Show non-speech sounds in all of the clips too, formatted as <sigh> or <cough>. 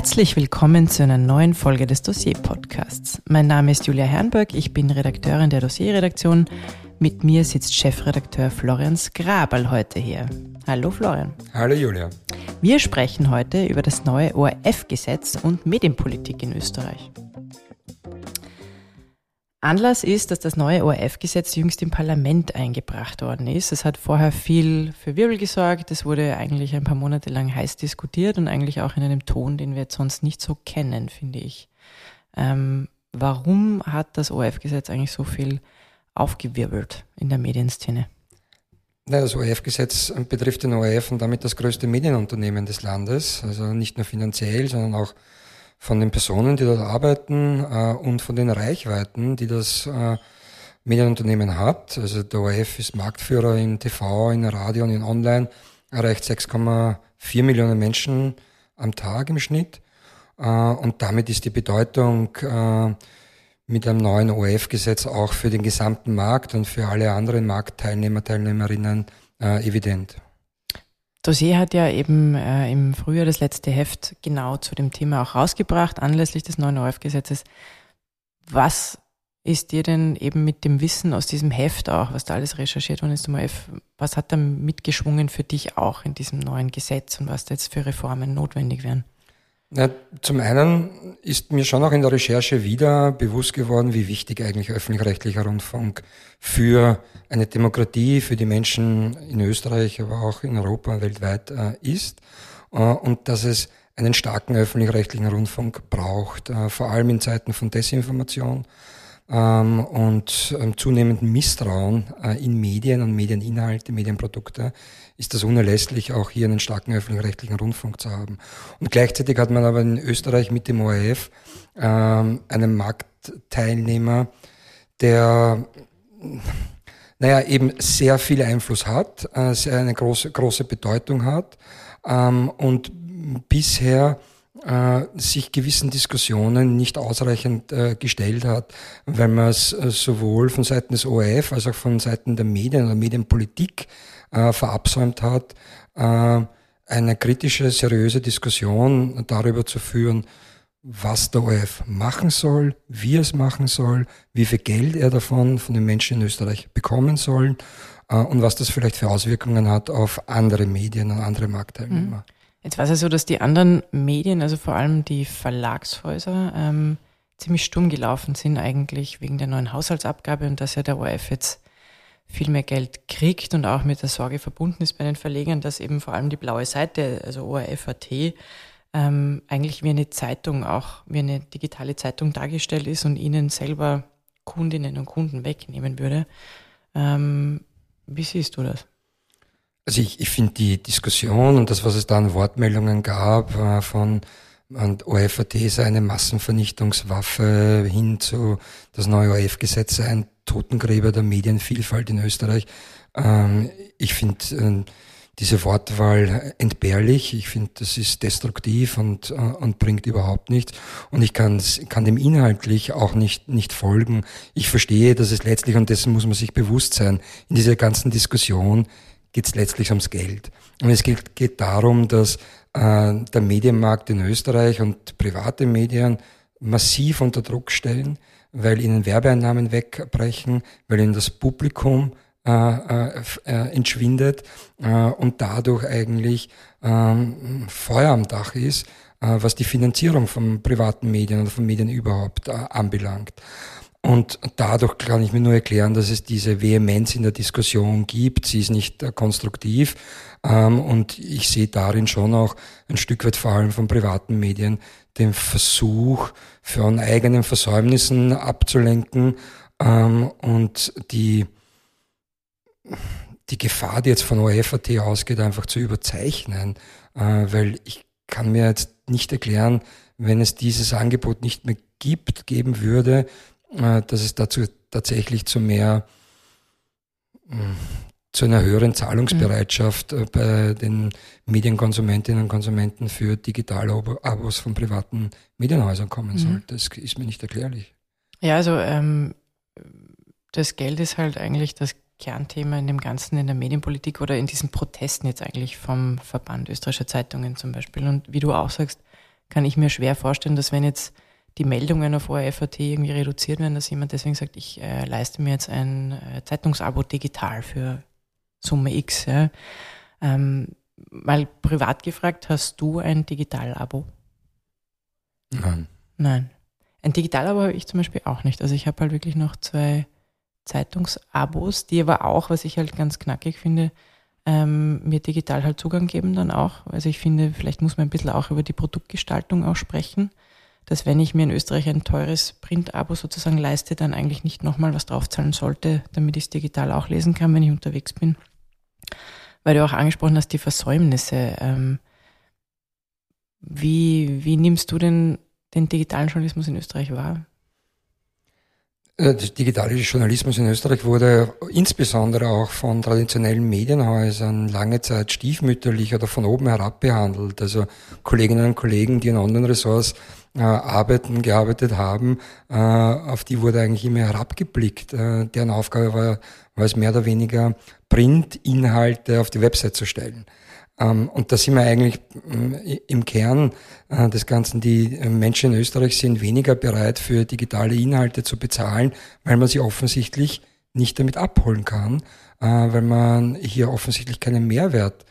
Herzlich willkommen zu einer neuen Folge des Dossier-Podcasts. Mein Name ist Julia Herrenberg, ich bin Redakteurin der Dossier-Redaktion. Mit mir sitzt Chefredakteur Florian Skrabal heute hier. Hallo Florian. Hallo Julia. Wir sprechen heute über das neue ORF-Gesetz und Medienpolitik in Österreich. Anlass ist, dass das neue ORF-Gesetz jüngst im Parlament eingebracht worden ist. Es hat vorher viel für Wirbel gesorgt. Es wurde eigentlich ein paar Monate lang heiß diskutiert und eigentlich auch in einem Ton, den wir jetzt sonst nicht so kennen, finde ich. Ähm, warum hat das ORF-Gesetz eigentlich so viel aufgewirbelt in der Medienszene? Das ORF-Gesetz betrifft den ORF und damit das größte Medienunternehmen des Landes, also nicht nur finanziell, sondern auch von den Personen, die dort arbeiten äh, und von den Reichweiten, die das äh, Medienunternehmen hat. Also der ORF ist Marktführer in TV, in Radio und in Online, erreicht 6,4 Millionen Menschen am Tag im Schnitt. Äh, und damit ist die Bedeutung äh, mit einem neuen ORF-Gesetz auch für den gesamten Markt und für alle anderen Marktteilnehmer, Teilnehmerinnen äh, evident. Dossier hat ja eben äh, im Frühjahr das letzte Heft genau zu dem Thema auch rausgebracht, anlässlich des neuen ORF-Gesetzes. Was ist dir denn eben mit dem Wissen aus diesem Heft auch, was da alles recherchiert worden ist zum ORF, was hat da mitgeschwungen für dich auch in diesem neuen Gesetz und was da jetzt für Reformen notwendig wären? Na, zum einen ist mir schon auch in der Recherche wieder bewusst geworden, wie wichtig eigentlich öffentlich-rechtlicher Rundfunk für eine Demokratie, für die Menschen in Österreich, aber auch in Europa weltweit äh, ist. Äh, und dass es einen starken öffentlich-rechtlichen Rundfunk braucht, äh, vor allem in Zeiten von Desinformation ähm, und ähm, zunehmendem Misstrauen äh, in Medien und Medieninhalte, Medienprodukte, ist das unerlässlich, auch hier einen starken öffentlich-rechtlichen Rundfunk zu haben. Und gleichzeitig hat man aber in Österreich mit dem ORF ähm, einen Marktteilnehmer, der naja, eben sehr viel Einfluss hat, äh, sehr eine große, große Bedeutung hat ähm, und bisher äh, sich gewissen Diskussionen nicht ausreichend äh, gestellt hat, weil man es äh, sowohl von Seiten des ORF als auch von Seiten der Medien oder Medienpolitik äh, verabsäumt hat, äh, eine kritische, seriöse Diskussion darüber zu führen, was der ORF machen soll, wie er es machen soll, wie viel Geld er davon von den Menschen in Österreich bekommen soll äh, und was das vielleicht für Auswirkungen hat auf andere Medien und andere Marktteilnehmer. Mhm. Jetzt war es ja so, dass die anderen Medien, also vor allem die Verlagshäuser, ähm, ziemlich stumm gelaufen sind eigentlich wegen der neuen Haushaltsabgabe und dass ja der ORF jetzt viel mehr Geld kriegt und auch mit der Sorge verbunden ist bei den Verlegern, dass eben vor allem die blaue Seite, also ORF.at, ähm, eigentlich wie eine Zeitung, auch wie eine digitale Zeitung dargestellt ist und ihnen selber Kundinnen und Kunden wegnehmen würde. Ähm, wie siehst du das? Also ich, ich finde die Diskussion und das, was es da an Wortmeldungen gab, äh, von und OFAT sei eine Massenvernichtungswaffe hin zu das neue ORF-Gesetz sei ein Totengräber der Medienvielfalt in Österreich. Ähm, ich finde äh, diese Wortwahl entbehrlich. Ich finde, das ist destruktiv und, äh, und bringt überhaupt nichts. Und ich kann, kann dem inhaltlich auch nicht, nicht folgen. Ich verstehe, dass es letztlich, und dessen muss man sich bewusst sein, in dieser ganzen Diskussion geht es letztlich ums Geld. Und es geht, geht darum, dass äh, der Medienmarkt in Österreich und private Medien massiv unter Druck stellen, weil ihnen Werbeeinnahmen wegbrechen, weil ihnen das Publikum äh, äh, äh entschwindet äh, und dadurch eigentlich ähm, Feuer am Dach ist, äh, was die Finanzierung von privaten Medien oder von Medien überhaupt äh, anbelangt. Und dadurch kann ich mir nur erklären, dass es diese Vehemenz in der Diskussion gibt. Sie ist nicht äh, konstruktiv. Ähm, und ich sehe darin schon auch ein Stück weit vor allem von privaten Medien den Versuch, von eigenen Versäumnissen abzulenken ähm, und die, die Gefahr, die jetzt von OFAT ausgeht, einfach zu überzeichnen. Äh, weil ich kann mir jetzt nicht erklären, wenn es dieses Angebot nicht mehr gibt, geben würde, dass es dazu tatsächlich zu mehr, hm, zu einer höheren Zahlungsbereitschaft mhm. bei den Medienkonsumentinnen und Konsumenten für Digitalabos von privaten Medienhäusern kommen mhm. soll. Das ist mir nicht erklärlich. Ja, also ähm, das Geld ist halt eigentlich das Kernthema in dem Ganzen, in der Medienpolitik oder in diesen Protesten jetzt eigentlich vom Verband österreichischer Zeitungen zum Beispiel. Und wie du auch sagst, kann ich mir schwer vorstellen, dass wenn jetzt die Meldungen auf ORF.at irgendwie reduziert werden, dass jemand deswegen sagt, ich äh, leiste mir jetzt ein äh, Zeitungsabo digital für Summe X. Ja. Ähm, mal privat gefragt, hast du ein Digital-Abo? Nein. Nein. Ein Digital-Abo habe ich zum Beispiel auch nicht. Also ich habe halt wirklich noch zwei Zeitungsabos, die aber auch, was ich halt ganz knackig finde, ähm, mir digital halt Zugang geben dann auch. Also ich finde, vielleicht muss man ein bisschen auch über die Produktgestaltung auch sprechen, dass wenn ich mir in Österreich ein teures Print-Abo sozusagen leiste, dann eigentlich nicht nochmal was draufzahlen sollte, damit ich es digital auch lesen kann, wenn ich unterwegs bin. Weil du auch angesprochen hast, die Versäumnisse. Ähm, wie, wie nimmst du denn den digitalen Journalismus in Österreich wahr? Äh, der digitale Journalismus in Österreich wurde insbesondere auch von traditionellen Medienhäusern lange Zeit stiefmütterlich oder von oben herab behandelt. Also Kolleginnen und Kollegen, die in anderen Ressorts äh, arbeiten, gearbeitet haben, äh, auf die wurde eigentlich immer herabgeblickt. Äh, deren Aufgabe war, war es mehr oder weniger Printinhalte auf die Website zu stellen. Ähm, und da sind wir eigentlich äh, im Kern äh, des Ganzen. Die äh, Menschen in Österreich sind weniger bereit, für digitale Inhalte zu bezahlen, weil man sie offensichtlich nicht damit abholen kann, weil man hier offensichtlich keinen Mehrwert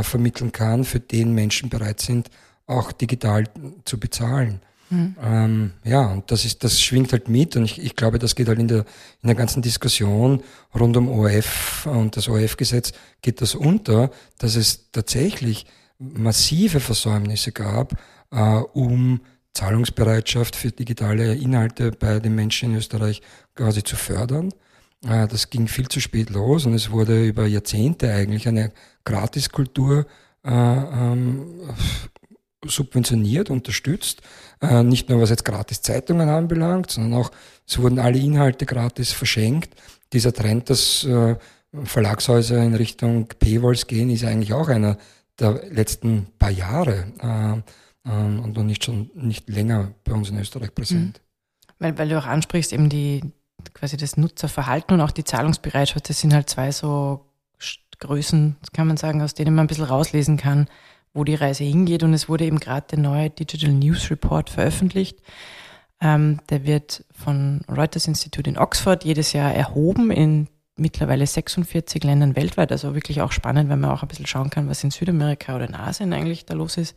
vermitteln kann, für den Menschen bereit sind, auch digital zu bezahlen. Mhm. Ähm, ja, und das ist, das schwingt halt mit und ich, ich glaube, das geht halt in der, in der ganzen Diskussion rund um ORF und das ORF-Gesetz geht das unter, dass es tatsächlich massive Versäumnisse gab, äh, um Zahlungsbereitschaft für digitale Inhalte bei den Menschen in Österreich quasi zu fördern. Äh, das ging viel zu spät los und es wurde über Jahrzehnte eigentlich eine Gratiskultur äh, ähm, subventioniert, unterstützt. Äh, nicht nur was jetzt gratis Zeitungen anbelangt, sondern auch es wurden alle Inhalte gratis verschenkt. Dieser Trend, dass äh, Verlagshäuser in Richtung Paywalls gehen, ist eigentlich auch einer der letzten paar Jahre äh, äh und noch nicht schon nicht länger bei uns in Österreich präsent. Mhm. Weil, weil du auch ansprichst, eben die quasi das Nutzerverhalten und auch die Zahlungsbereitschaft, das sind halt zwei so Größen, kann man sagen, aus denen man ein bisschen rauslesen kann, wo die Reise hingeht. Und es wurde eben gerade der neue Digital News Report veröffentlicht. Ähm, der wird von Reuters Institute in Oxford jedes Jahr erhoben in mittlerweile 46 Ländern weltweit. Also wirklich auch spannend, wenn man auch ein bisschen schauen kann, was in Südamerika oder in Asien eigentlich da los ist.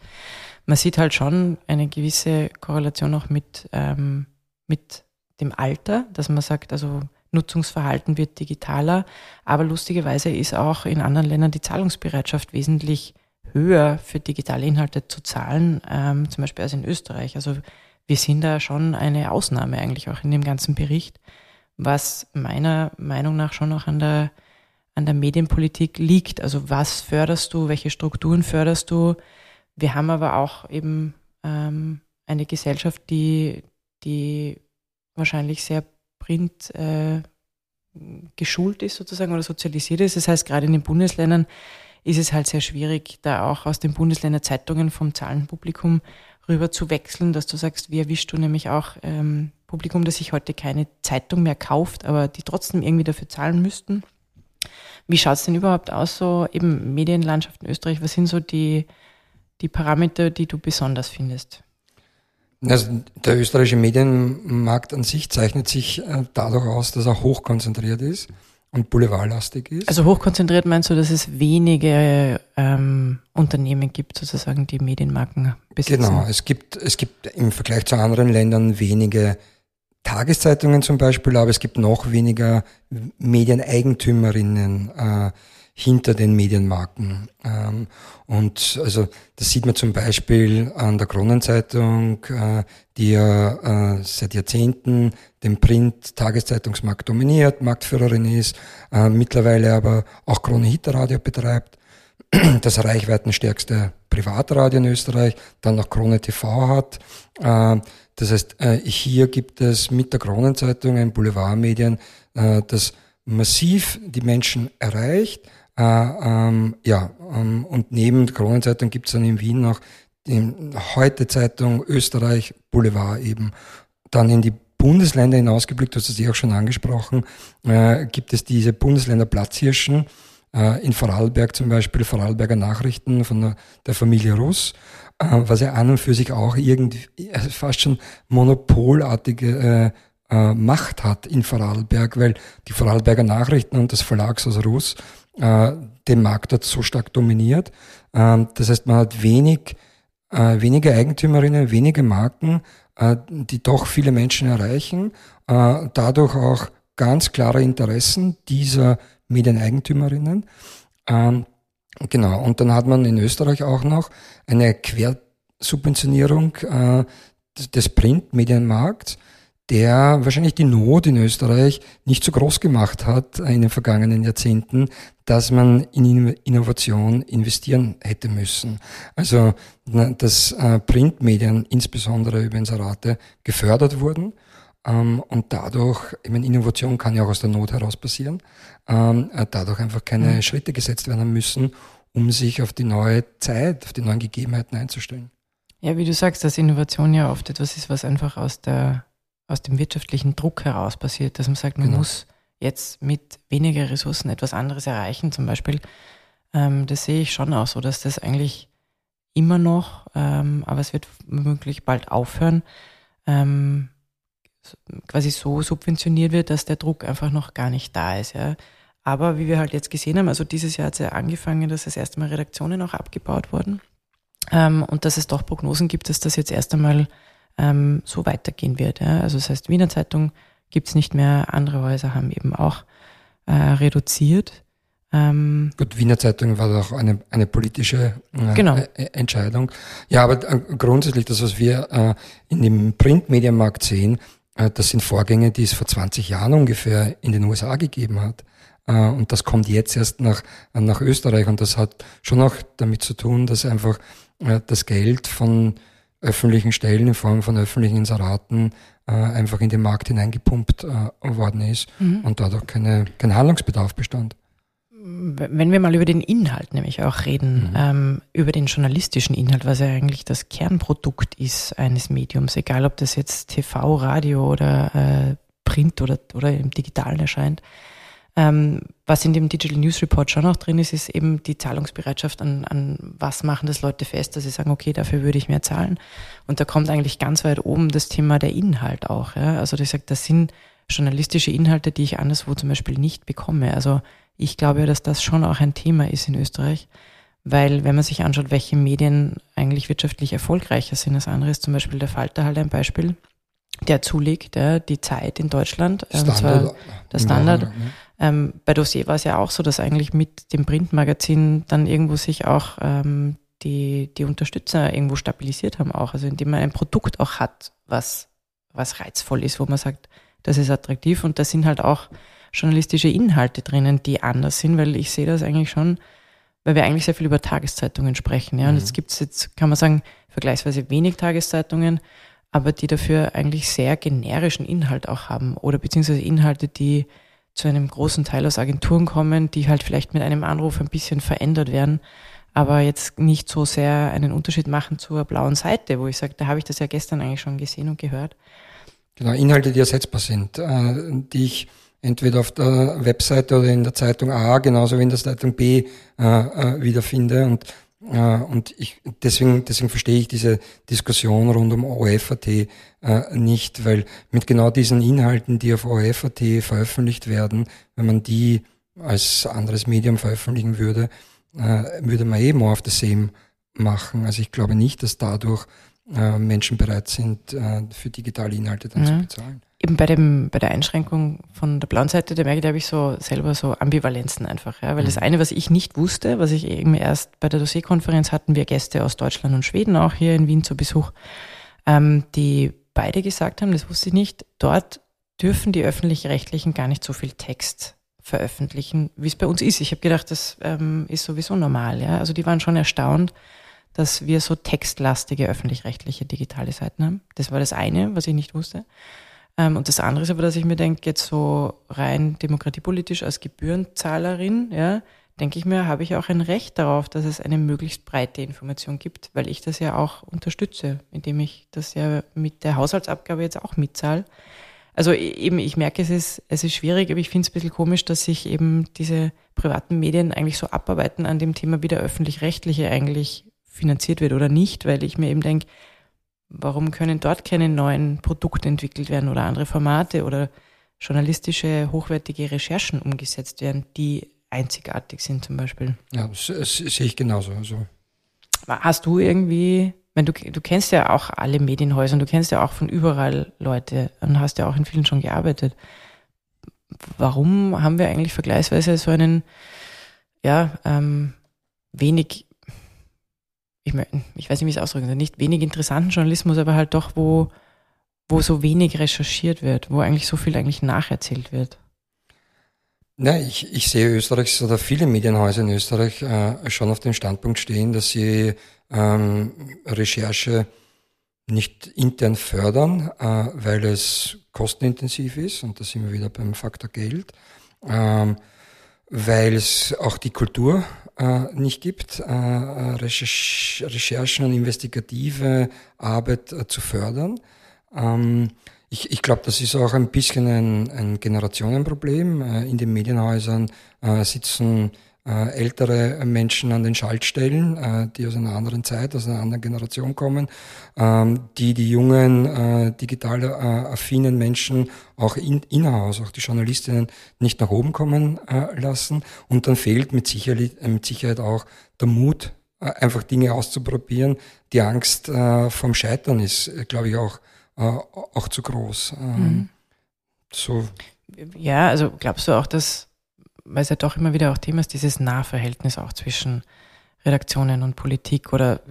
Man sieht halt schon eine gewisse Korrelation auch mit, ähm, mit dem Alter, dass man sagt, also Nutzungsverhalten wird digitaler, aber lustigerweise ist auch in anderen Ländern die Zahlungsbereitschaft wesentlich höher für digitale Inhalte zu zahlen, ähm, zum Beispiel als in Österreich. Also wir sind da schon eine Ausnahme eigentlich auch in dem ganzen Bericht, was meiner Meinung nach schon auch an der, an der Medienpolitik liegt. Also was förderst du, welche Strukturen förderst du? Wir haben aber auch eben ähm, eine Gesellschaft, die, die wahrscheinlich sehr print äh, geschult ist sozusagen oder sozialisiert ist. Das heißt, gerade in den Bundesländern ist es halt sehr schwierig, da auch aus den Bundesländer Zeitungen vom Zahlenpublikum rüber zu wechseln, dass du sagst, wie erwischst du nämlich auch ähm, Publikum, das sich heute keine Zeitung mehr kauft, aber die trotzdem irgendwie dafür zahlen müssten. Wie schaut es denn überhaupt aus, so eben Medienlandschaft in Österreich? Was sind so die, die Parameter, die du besonders findest? Also der österreichische Medienmarkt an sich zeichnet sich äh, dadurch aus, dass er hochkonzentriert ist und boulevardlastig ist. Also hochkonzentriert meinst du, dass es wenige ähm, Unternehmen gibt, sozusagen, die Medienmarken besitzen? Genau, es gibt, es gibt im Vergleich zu anderen Ländern wenige Tageszeitungen zum Beispiel, aber es gibt noch weniger Medieneigentümerinnen. Äh, hinter den Medienmarken. Ähm, und also das sieht man zum Beispiel an der Kronenzeitung, äh, die ja äh, seit Jahrzehnten den Print-Tageszeitungsmarkt dominiert, Marktführerin ist, äh, mittlerweile aber auch Krone Hitterradio betreibt, das reichweitenstärkste Privatradio in Österreich, dann noch Krone TV hat. Das heißt, hier gibt es mit der Kronenzeitung ein Boulevardmedien, das massiv die Menschen erreicht, äh, ähm, ja, ähm, und neben der Kronenzeitung gibt es dann in Wien noch die Heute-Zeitung Österreich Boulevard eben. Dann in die Bundesländer hinausgeblickt, du hast es eh auch schon angesprochen, äh, gibt es diese Bundesländer Platzhirschen, äh, in Vorarlberg zum Beispiel, Vorarlberger Nachrichten von der, der Familie Russ. äh, was ja an und für sich auch irgendwie also fast schon monopolartige äh, äh, Macht hat in Vorarlberg, weil die Vorarlberger Nachrichten und das Verlagshaus Russ äh, den Markt dort so stark dominiert. Ähm, das heißt, man hat wenig, äh, wenige Eigentümerinnen, wenige Marken, äh, die doch viele Menschen erreichen, äh, dadurch auch ganz klare Interessen dieser Medieneigentümerinnen. Ähm, genau, und dann hat man in Österreich auch noch eine Quersubventionierung äh, des Printmedienmarkts, der wahrscheinlich die Not in Österreich nicht so groß gemacht hat in den vergangenen Jahrzehnten, dass man in Innovation investieren hätte müssen. Also dass äh, Printmedien insbesondere über Inserate gefördert wurden ähm, und dadurch, ich meine, Innovation kann ja auch aus der Not heraus passieren, ähm, äh, dadurch einfach keine mhm. Schritte gesetzt werden müssen, um sich auf die neue Zeit, auf die neuen Gegebenheiten einzustellen. Ja, wie du sagst, dass Innovation ja oft etwas ist, was einfach aus der aus dem wirtschaftlichen Druck heraus passiert, dass man sagt, man genau. muss jetzt mit weniger Ressourcen etwas anderes erreichen, zum Beispiel. Ähm, das sehe ich schon auch so, dass das eigentlich immer noch, ähm, aber es wird womöglich bald aufhören, ähm, quasi so subventioniert wird, dass der Druck einfach noch gar nicht da ist. Ja. Aber wie wir halt jetzt gesehen haben, also dieses Jahr hat es ja angefangen, dass das erste Mal Redaktionen auch abgebaut wurden ähm, und dass es doch Prognosen gibt, dass das jetzt erst einmal ähm, so weitergehen wird. Ja. Also das heißt, Wiener Zeitung gibt es nicht mehr, andere Häuser haben eben auch äh, reduziert. Ähm, Gut, Wiener Zeitung war doch eine, eine politische äh, genau. Äh, Entscheidung. Ja, aber äh, grundsätzlich das, was wir äh, in dem Printmedienmarkt sehen, äh, das sind Vorgänge, die es vor 20 Jahren ungefähr in den USA gegeben hat. Äh, und das kommt jetzt erst nach, nach Österreich. Und das hat schon auch damit zu tun, dass einfach das Geld von öffentlichen Stellen in Form von öffentlichen Inseraten äh, einfach in den Markt hineingepumpt äh, worden ist mhm. und dadurch keine, kein Handlungsbedarf bestand. Wenn wir mal über den Inhalt nämlich auch reden, mhm. ähm, über den journalistischen Inhalt, was ja eigentlich das Kernprodukt ist eines Mediums, egal ob das jetzt TV, Radio oder äh, Print oder, oder im Digitalen erscheint, ähm, was in dem Digital News Report schon auch drin ist, ist eben die Zahlungsbereitschaft an, an was machen das Leute fest, dass sie sagen, okay, dafür würde ich mehr zahlen. Und da kommt eigentlich ganz weit oben das Thema der Inhalt auch. Ja? Also ich sage, das sind journalistische Inhalte, die ich anderswo zum Beispiel nicht bekomme. Also ich glaube, dass das schon auch ein Thema ist in Österreich, weil wenn man sich anschaut, welche Medien eigentlich wirtschaftlich erfolgreicher sind als andere, ist zum Beispiel der Falter halt ein Beispiel, der zulegt, ja, die Zeit in Deutschland, Standard, und zwar der Standard. Ja, ähm, bei Dossier war es ja auch so, dass eigentlich mit dem Printmagazin dann irgendwo sich auch ähm, die, die Unterstützer irgendwo stabilisiert haben auch. Also indem man ein Produkt auch hat, was, was reizvoll ist, wo man sagt, das ist attraktiv und da sind halt auch journalistische Inhalte drinnen, die anders sind, weil ich sehe das eigentlich schon, weil wir eigentlich sehr viel über Tageszeitungen sprechen. Ja? Und mhm. jetzt gibt's jetzt, kann man sagen, vergleichsweise wenig Tageszeitungen, aber die dafür eigentlich sehr generischen Inhalt auch haben oder beziehungsweise Inhalte, die zu einem großen Teil aus Agenturen kommen, die halt vielleicht mit einem Anruf ein bisschen verändert werden, aber jetzt nicht so sehr einen Unterschied machen zur blauen Seite, wo ich sage, da habe ich das ja gestern eigentlich schon gesehen und gehört. Genau, Inhalte, die ersetzbar sind, äh, die ich entweder auf der Webseite oder in der Zeitung A, genauso wie in der Zeitung B äh, äh, wiederfinde. Und und ich, deswegen, deswegen verstehe ich diese Diskussion rund um OFAT äh, nicht, weil mit genau diesen Inhalten, die auf OFAT veröffentlicht werden, wenn man die als anderes Medium veröffentlichen würde, äh, würde man eben auf das Same machen. Also ich glaube nicht, dass dadurch äh, Menschen bereit sind, äh, für digitale Inhalte dann mhm. zu bezahlen eben bei dem, bei der Einschränkung von der blauen Seite, da merke ich, da habe ich so selber so Ambivalenzen einfach, ja. Weil mhm. das eine, was ich nicht wusste, was ich eben erst bei der Dossierkonferenz hatten wir Gäste aus Deutschland und Schweden auch hier in Wien zu Besuch, ähm, die beide gesagt haben, das wusste ich nicht, dort dürfen die öffentlich-rechtlichen gar nicht so viel Text veröffentlichen, wie es bei uns ist. Ich habe gedacht, das ähm, ist sowieso normal, ja. Also die waren schon erstaunt, dass wir so textlastige öffentlich-rechtliche digitale Seiten haben. Das war das eine, was ich nicht wusste. Ähm, und das andere ist aber, dass ich mir denke, jetzt so rein demokratiepolitisch als Gebührenzahlerin, ja, denke ich mir, habe ich auch ein Recht darauf, dass es eine möglichst breite Information gibt, weil ich das ja auch unterstütze, indem ich das ja mit der Haushaltsabgabe jetzt auch mitzahle. Also e-, eben, ich merke, es ist, es ist schwierig, aber ich finde es ein bisschen komisch, dass sich eben diese privaten Medien eigentlich so abarbeiten an dem Thema, wie der öffentlich-rechtliche eigentlich finanziert wird oder nicht, weil ich mir eben denke, warum können dort keine neuen Produkte entwickelt werden oder andere Formate oder journalistische, hochwertige Recherchen umgesetzt werden, die einzigartig sind zum Beispiel. Ja, das, sehe ich genauso. Also. Hast du irgendwie, wenn du, du kennst ja auch alle Medienhäuser und du kennst ja auch von überall Leute und hast ja auch in vielen schon gearbeitet. Warum haben wir eigentlich vergleichsweise so einen, ja, ähm, wenig, ich, ich weiß nicht, wie ich es ausdrücken soll, nicht wenig interessanten Journalismus, aber halt doch, wo, wo so wenig recherchiert wird, wo eigentlich so viel eigentlich nacherzählt wird? Na, ich, ich sehe Österreich oder viele Medienhäuser in Österreich äh, schon auf dem Standpunkt stehen, dass sie ähm, Recherche nicht intern fördern, äh, weil es kostenintensiv ist und da sind wir wieder beim Faktor Geld, ähm, weil es auch die Kultur nicht gibt, äh, Recherch Recherchen und investigative Arbeit äh, zu fördern. Ähm, ich, ich glaube, das ist auch ein bisschen ein, ein Generationenproblem. Äh, in den Medienhäusern äh, sitzen äh, ältere Menschen an den Schaltstellen, äh, die aus einer anderen Zeit, aus einer anderen Generation kommen, ähm, die die jungen, äh, digital äh, affinen Menschen auch in, innerhaus, auch die Journalistinnen nicht nach oben kommen äh, lassen. Und dann fehlt mit Sicherheit, äh, mit Sicherheit auch der Mut, äh, einfach Dinge auszuprobieren. Die Angst äh, vom Scheitern ist, äh, glaube ich, auch äh, auch zu groß. Ähm, mhm. So. Ja, also glaubst du auch, dass, weil es ja doch immer wieder auch Thema ist, dieses Nahverhältnis auch zwischen Redaktionen und Politik oder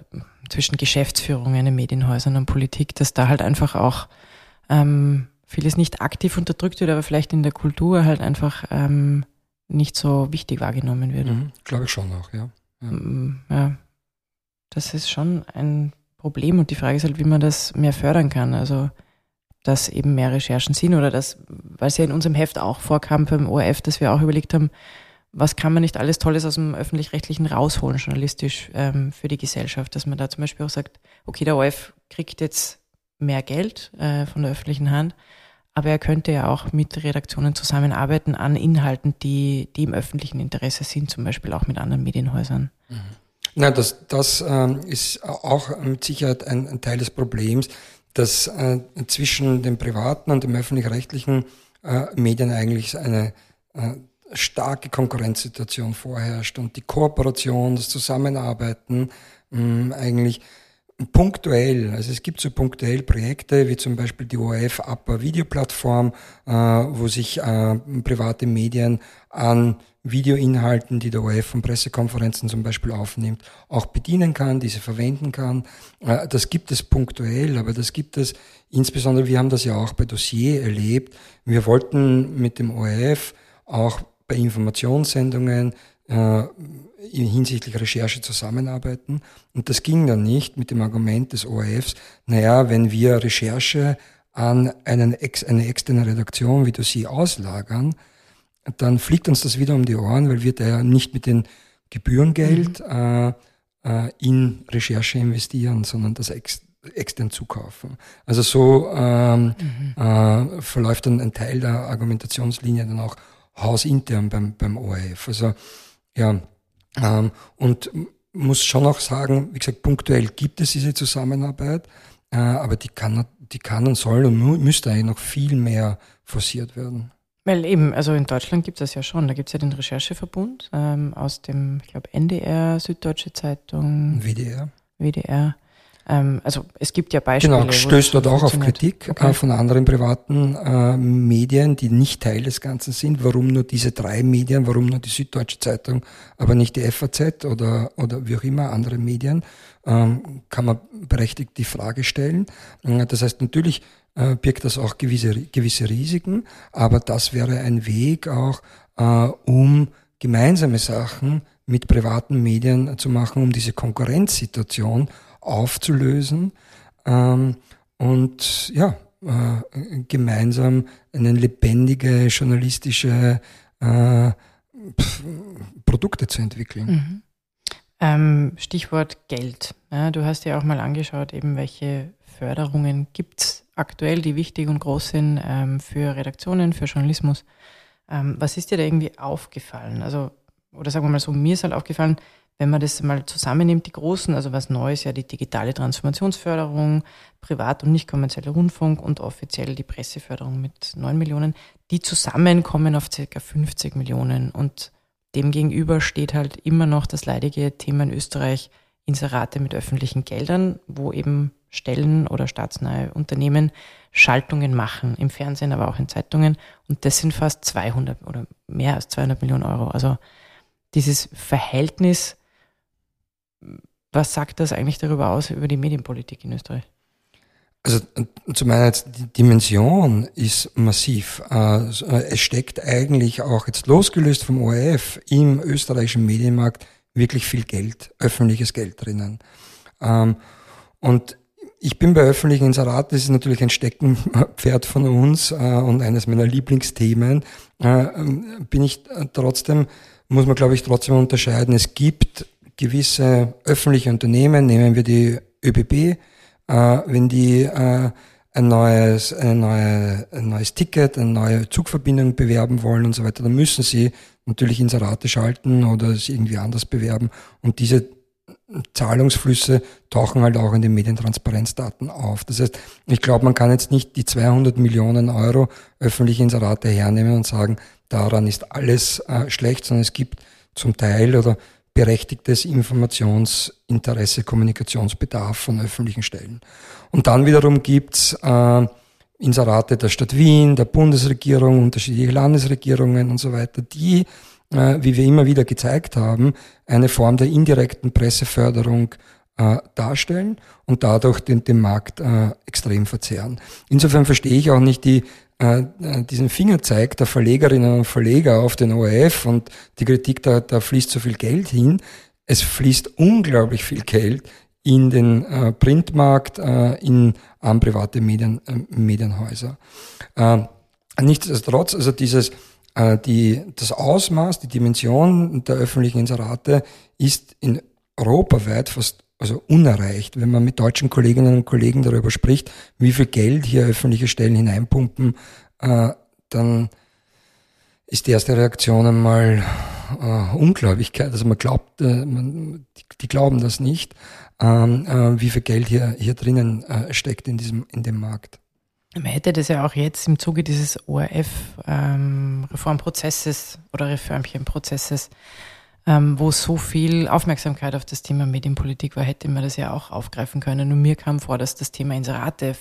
zwischen Geschäftsführungen in Medienhäusern und Politik, dass da halt einfach auch ähm, vieles nicht aktiv unterdrückt wird, aber vielleicht in der Kultur halt einfach ähm, nicht so wichtig wahrgenommen wird. Mhm, Glaube ich schon auch, ja. ja. Mm, ja. Das ist schon ein Problem und die Frage ist halt, wie man das mehr fördern kann. Also, dass eben mehr Recherchen sind oder das, weil es ja in unserem Heft auch vorkam beim ORF, dass wir auch überlegt haben, was kann man nicht alles Tolles aus dem Öffentlich-Rechtlichen rausholen, journalistisch ähm, für die Gesellschaft, dass man da zum Beispiel auch sagt, okay, der ORF kriegt jetzt mehr Geld äh, von der öffentlichen Hand, aber er könnte ja auch mit Redaktionen zusammenarbeiten an Inhalten, die, die im öffentlichen Interesse sind, zum Beispiel auch mit anderen Medienhäusern. Mhm. Nein, das, das ähm, ist auch mit Sicherheit ein, ein Teil des Problems, dass äh, zwischen dem privaten und dem öffentlich-rechtlichen äh, Medien eigentlich eine äh, starke Konkurrenzsituation vorherrscht und die Kooperation, das Zusammenarbeiten mh, mm, eigentlich punktuell, also es gibt so punktuell Projekte wie zum Beispiel die ORF Upper Videoplattform, äh, wo sich äh, private Medien an Videoinhalten, die der ORF von Pressekonferenzen zum Beispiel aufnimmt, auch bedienen kann, diese verwenden kann. Äh, das gibt es punktuell, aber das gibt es insbesondere, wir haben das ja auch bei Dossier erlebt. Wir wollten mit dem ORF auch bei Informationssendungen äh, hinsichtlich Recherche zusammenarbeiten. Und das ging dann nicht mit dem Argument des ORFs, naja, wenn wir Recherche an einen ex, eine externe Redaktion wie Dossier auslagern, dann fliegt uns das wieder um die Ohren, weil wir da nicht mit den Gebührengeld mhm. äh, äh, in Recherche investieren, sondern das ex, extern zukaufen. Also so ähm, mhm. äh, verläuft dann ein Teil der Argumentationslinie dann auch hausintern beim, beim ORF. Also ja, ähm, und muss schon auch sagen, wie gesagt, punktuell gibt es diese Zusammenarbeit, äh, aber die kann, die kann und soll und müsste eigentlich noch viel mehr forciert werden. Weil eben, also in Deutschland gibt es das ja schon. Da gibt es ja den Rechercheverbund ähm, aus dem, ich glaube, NDR, Süddeutsche Zeitung. WDR. WDR. Ähm, also es gibt ja Beispiele. Genau, stößt dort auch auf Kritik okay. äh, von anderen privaten äh, Medien, die nicht Teil des Ganzen sind. Warum nur diese drei Medien, warum nur die Süddeutsche Zeitung, aber nicht die FAZ oder, oder wie auch immer andere Medien, ähm, kann man berechtigt die Frage stellen. Äh, das heißt natürlich, äh, birgt das auch gewisse, gewisse Risiken, aber das wäre ein Weg auch, äh, um gemeinsame Sachen mit privaten Medien zu machen, um diese Konkurrenzsituation aufzulösen ähm, und ja, äh, gemeinsam eine lebendige journalistische äh, Produkte zu entwickeln. Mhm. Ähm, Stichwort Geld. Du hast ja auch mal angeschaut, eben welche Förderungen gibt es aktuell, die wichtig und groß sind ähm, für Redaktionen, für Journalismus. Ähm, was ist dir da irgendwie aufgefallen? Also, oder sagen wir mal so, mir ist halt aufgefallen, wenn man das mal zusammennimmt, die großen, also was Neues, ja die digitale Transformationsförderung, privat und nicht kommerzieller Rundfunk und offiziell die Presseförderung mit 9 Millionen, die zusammenkommen auf circa 50 Millionen. Und demgegenüber steht halt immer noch das leidige Thema in Österreich, Inserate mit öffentlichen Geldern, wo eben Stellen oder staatsnahe Unternehmen Schaltungen machen, im Fernsehen, aber auch in Zeitungen. Und das sind fast 200 oder mehr als 200 Millionen Euro. Also dieses Verhältnis was sagt das eigentlich darüber aus, über die Medienpolitik in Österreich? Also zum einen die Dimension ist massiv. Äh, es steckt eigentlich auch jetzt losgelöst vom ORF im österreichischen Medienmarkt wirklich viel Geld, öffentliches Geld drinnen. Ähm, und ich bin bei öffentlichen Inserat, das ist natürlich ein Steckenpferd von uns äh, und eines meiner Lieblingsthemen, äh, bin ich trotzdem, muss man glaube ich trotzdem unterscheiden, es gibt gewisse öffentliche Unternehmen, nehmen wir die ÖBB, äh, wenn die äh, ein neues, eine neue, ein neues Ticket, eine neue Zugverbindung bewerben wollen und so weiter, dann müssen sie natürlich Inserate schalten oder es irgendwie anders bewerben. Und diese Zahlungsflüsse tauchen halt auch in den Medientransparenzdaten auf. Das heißt, ich glaube, man kann jetzt nicht die 200 Millionen Euro öffentliche Inserate hernehmen und sagen, daran ist alles äh, schlecht, sondern es gibt zum Teil oder berechtigtes Informationsinteresse, Kommunikationsbedarf von öffentlichen Stellen. Und dann wiederum gibt's äh, Inserate der Stadt Wien, der Bundesregierung, unterschiedliche Landesregierungen und so weiter, die, äh, wie wir immer wieder gezeigt haben, eine Form der indirekten Presseförderung äh, darstellen und dadurch den, den Markt äh, extrem verzehren. Insofern verstehe ich auch nicht die äh, diesen Fingerzeig der Verlegerinnen und Verleger auf den ORF und die Kritik, da, da fließt so viel Geld hin. Es fließt unglaublich viel Geld in den äh, Printmarkt, äh, in an private Medien, äh, Medienhäuser. Äh, nichtsdestotrotz, also dieses, äh, die, das Ausmaß, die Dimension der öffentlichen Inserate ist in europaweit fast also unerreicht, wenn man mit deutschen Kolleginnen und Kollegen darüber spricht, wie viel Geld hier öffentliche Stellen hineinpumpen, äh, dann ist die erste Reaktion einmal äh, Ungläubigkeit. Also man glaubt, äh, man, die, die, glauben das nicht, ähm, äh, wie viel Geld hier, hier drinnen äh, steckt in diesem, in dem Markt. Man hätte das ja auch jetzt im Zuge dieses ORF-Reformprozesses ähm, oder Reformchenprozesses ähm, wo so viel Aufmerksamkeit auf das Thema Medienpolitik war, hätte man das ja auch aufgreifen können. Und mir kam vor, dass das Thema Inserate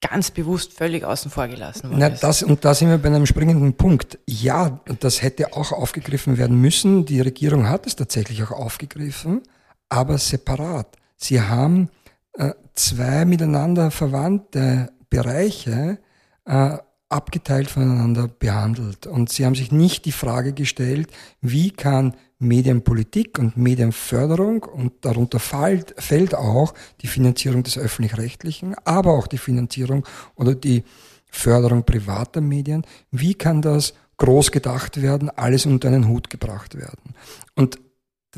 ganz bewusst völlig außen vor gelassen worden Na, das, und da sind wir bei einem springenden Punkt. Ja, das hätte auch aufgegriffen werden müssen. Die Regierung hat es tatsächlich auch aufgegriffen, aber separat. Sie haben äh, zwei miteinander verwandte Bereiche äh, abgeteilt voneinander behandelt. Und sie haben sich nicht die Frage gestellt, wie kann Medienpolitik und Medienförderung und darunter fällt, fällt auch die Finanzierung des öffentlich-rechtlichen, aber auch die Finanzierung oder die Förderung privater Medien. Wie kann das groß gedacht werden, alles unter einen Hut gebracht werden? Und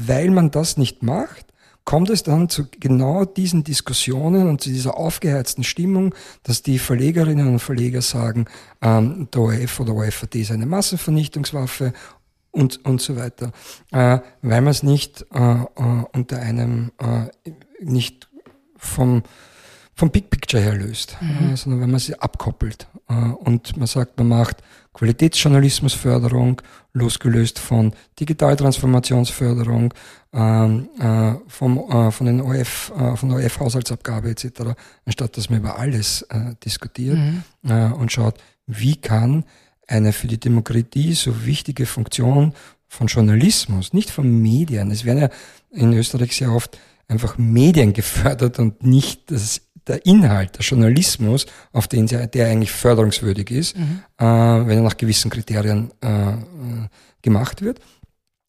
weil man das nicht macht, kommt es dann zu genau diesen Diskussionen und zu dieser aufgeheizten Stimmung, dass die Verlegerinnen und Verleger sagen, ähm, der ORF oder OFAT ist eine Massenvernichtungswaffe und, und so weiter, äh, weil man es nicht äh, äh, unter einem, äh, nicht vom, vom Big Picture her löst, mhm. sondern wenn man sie abkoppelt äh, und man sagt, man macht Qualitätsjournalismusförderung, losgelöst von Digitaltransformationsförderung, ähm, äh, vom, äh, von, den OF, äh, von der OF-Haushaltsabgabe etc., anstatt dass man über alles äh, diskutiert mhm. äh, und schaut, wie kann eine für die Demokratie so wichtige Funktion von Journalismus, nicht von Medien. Es werden ja in Österreich sehr oft einfach Medien <laughs> gefördert und nicht das, der Inhalt, der Journalismus, auf den sie, der eigentlich förderungswürdig ist, mhm. äh, wenn er nach gewissen Kriterien äh, gemacht wird.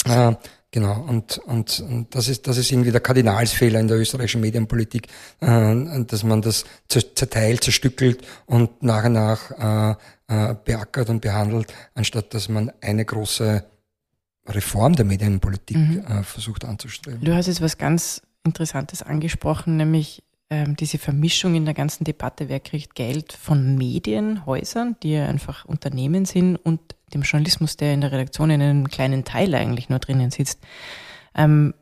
Äh, Genau, und, und, und das, ist, das ist irgendwie der Kardinalsfehler in der österreichischen Medienpolitik, äh, dass man das zerteilt, zerstückelt und nach und nach äh, äh, beackert und behandelt, anstatt dass man eine große Reform der Medienpolitik mhm. äh, versucht anzustreben. Du hast jetzt was ganz Interessantes angesprochen, nämlich ähm, diese Vermischung in der ganzen Debatte, wer kriegt Geld von Medienhäusern, die ja einfach Unternehmen sind, und dem Journalismus, der in der Redaktion in einem kleinen Teil eigentlich nur drinnen sitzt. Ähm,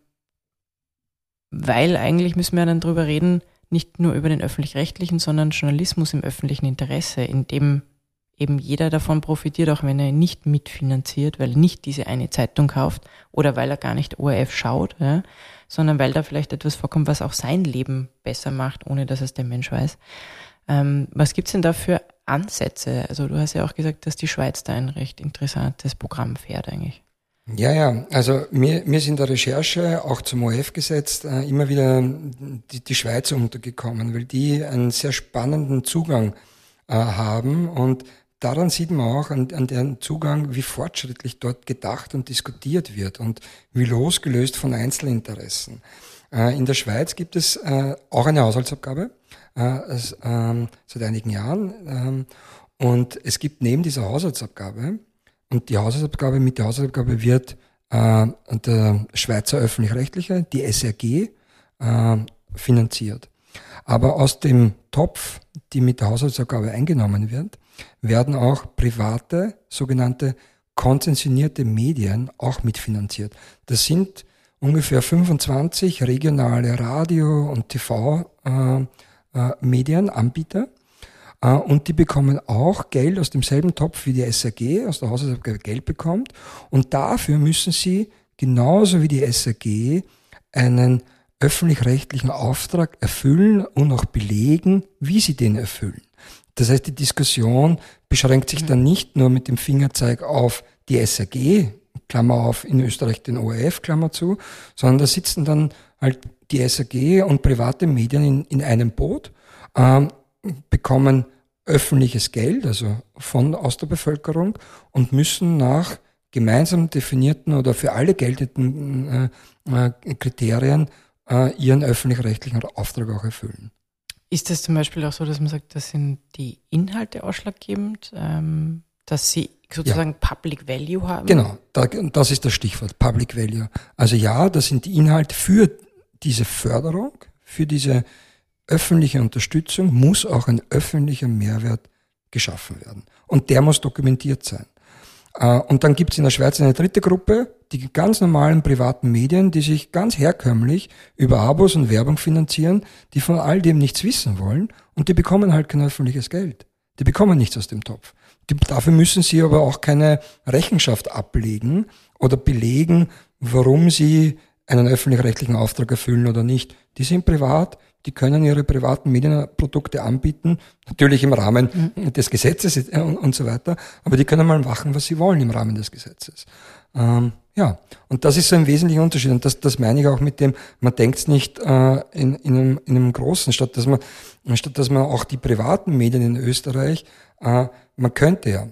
weil eigentlich müssen wir dann drüber reden, nicht nur über den öffentlich-rechtlichen, sondern Journalismus im öffentlichen Interesse, in dem eben jeder davon profitiert, auch wenn er nicht mitfinanziert, weil er nicht diese eine Zeitung kauft oder weil er gar nicht ORF schaut, ja, sondern weil da vielleicht etwas vorkommt, was auch sein Leben besser macht, ohne dass es der Mensch weiß. Ähm, was gibt's denn da für Ansätze? Also du hast ja auch gesagt, dass die Schweiz da ein recht interessantes Programm fährt eigentlich. Ja, ja, also mir, mir ist der Recherche auch zum OF gesetzt äh, immer wieder die, die Schweizer untergekommen, weil die einen sehr spannenden Zugang äh, haben und daran sieht man auch an, an deren Zugang, wie fortschrittlich dort gedacht und diskutiert wird und wie losgelöst von Einzelinteressen. Äh, in der Schweiz gibt es äh, auch eine Haushaltsabgabe äh, ähm, seit einigen Jahren ähm, und es gibt neben dieser Haushaltsabgabe und die Haushaltsabgabe, mit der Haushaltsabgabe wird der Schweizer öffentlich-rechtliche, die SRG, finanziert. Aber aus dem Topf, die mit der Haushaltsabgabe eingenommen wird, werden auch private, sogenannte konzessionierte Medien auch mitfinanziert. Das sind ungefähr 25 regionale Radio- und TV-Medienanbieter, äh, äh, äh, und die bekommen auch Geld aus demselben Topf wie die SAG, aus der Haushaltsabgabe Geld bekommt. Und dafür müssen sie genauso wie die SAG einen öffentlich-rechtlichen Auftrag erfüllen und auch belegen, wie sie den erfüllen. Das heißt, die Diskussion beschränkt sich dann nicht nur mit dem Fingerzeig auf die SAG, Klammer auf, in Österreich den ORF, Klammer zu, sondern da sitzen dann halt die SAG und private Medien in, in einem Boot ähm, bekommen öffentliches Geld, also von aus der Bevölkerung und müssen nach gemeinsam definierten oder für alle geltenden äh, äh, Kriterien äh, ihren öffentlich-rechtlichen Auftrag auch erfüllen. Ist das zum Beispiel auch so, dass man sagt, das sind die Inhalte ausschlaggebend, ähm, dass sie sozusagen ja. Public Value haben? Genau, da, das ist das Stichwort, Public Value. Also ja, das sind die Inhalte für diese Förderung, für diese öffentliche Unterstützung muss auch ein öffentlicher Mehrwert geschaffen werden. Und der muss dokumentiert sein. Äh, und dann gibt es in der Schweiz eine dritte Gruppe, die ganz normalen privaten Medien, die sich ganz herkömmlich über Abos und Werbung finanzieren, die von all dem nichts wissen wollen und die bekommen halt kein öffentliches Geld. Die bekommen nichts aus dem Topf. Die, dafür müssen sie aber auch keine Rechenschaft ablegen oder belegen, warum sie einen öffentlich-rechtlichen Auftrag erfüllen oder nicht. Die sind privat, die können ihre privaten Medienprodukte anbieten, natürlich im Rahmen mhm. des Gesetzes und, und, so weiter, aber die können mal machen, was sie wollen im Rahmen des Gesetzes. Ähm, ja, und das ist so ein wesentlicher Unterschied. Und das, das meine ich auch mit dem, man denkt es nicht äh, in, in, einem, in einem Großen, statt dass man, statt dass man auch die privaten Medien in Österreich, äh, man könnte ja.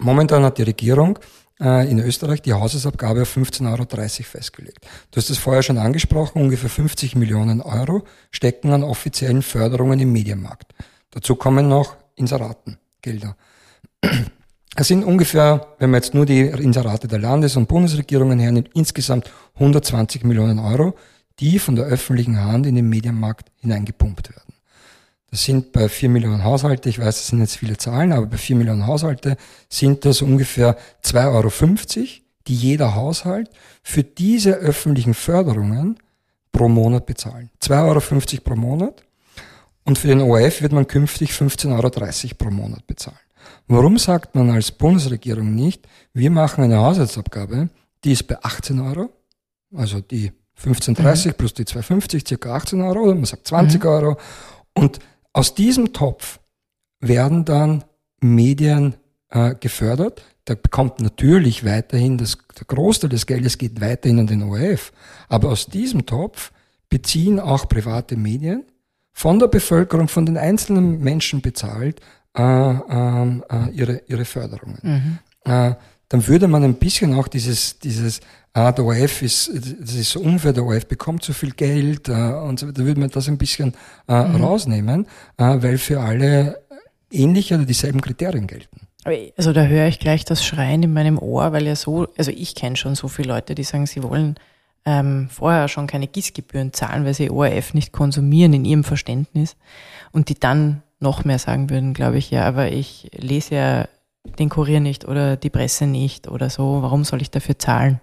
Momentan hat die Regierung äh, in Österreich die Haushaltsabgabe auf 15,30 Euro festgelegt. Du hast es vorher schon angesprochen, ungefähr 50 Millionen Euro stecken an offiziellen Förderungen im Medienmarkt. Dazu kommen noch Inseratengelder. Es sind ungefähr, wenn man jetzt nur die Inserate der Landes- und Bundesregierungen hernimmt, insgesamt 120 Millionen Euro, die von der öffentlichen Hand in den Medienmarkt hineingepumpt werden. Das sind bei vier Millionen Haushalte, ich weiß, das sind jetzt viele Zahlen, aber bei vier Millionen Haushalte sind das ungefähr 2,50 Euro, die jeder Haushalt für diese öffentlichen Förderungen pro Monat bezahlen. 2,50 Euro pro Monat. Und für den ORF wird man künftig 15,30 Euro pro Monat bezahlen. Warum sagt man als Bundesregierung nicht, wir machen eine Haushaltsabgabe, die ist bei 18 Euro, also die 15,30 mhm. plus die 2,50, circa 18 Euro, oder man sagt 20 mhm. Euro. Und aus diesem Topf werden dann Medien äh, gefördert. Da bekommt natürlich weiterhin das, der Großteil des Geldes geht weiterhin an den ORF. Aber aus diesem Topf beziehen auch private Medien von der Bevölkerung, von den einzelnen Menschen bezahlt, äh, äh, äh ihre, ihre Förderungen. Mhm. Dann würde man ein bisschen auch dieses, dieses ah, der ORF ist, das ist so unfair, der ORF bekommt so viel Geld äh, und so weiter, würde man das ein bisschen äh, mhm. rausnehmen, äh, weil für alle ähnliche oder dieselben Kriterien gelten. Also da höre ich gleich das Schreien in meinem Ohr, weil ja so, also ich kenne schon so viele Leute, die sagen, sie wollen ähm, vorher schon keine GIS-Gebühren zahlen, weil sie ORF nicht konsumieren in ihrem Verständnis und die dann noch mehr sagen würden, glaube ich, ja, aber ich lese ja den Kurier nicht oder die Presse nicht oder so, warum soll ich dafür zahlen?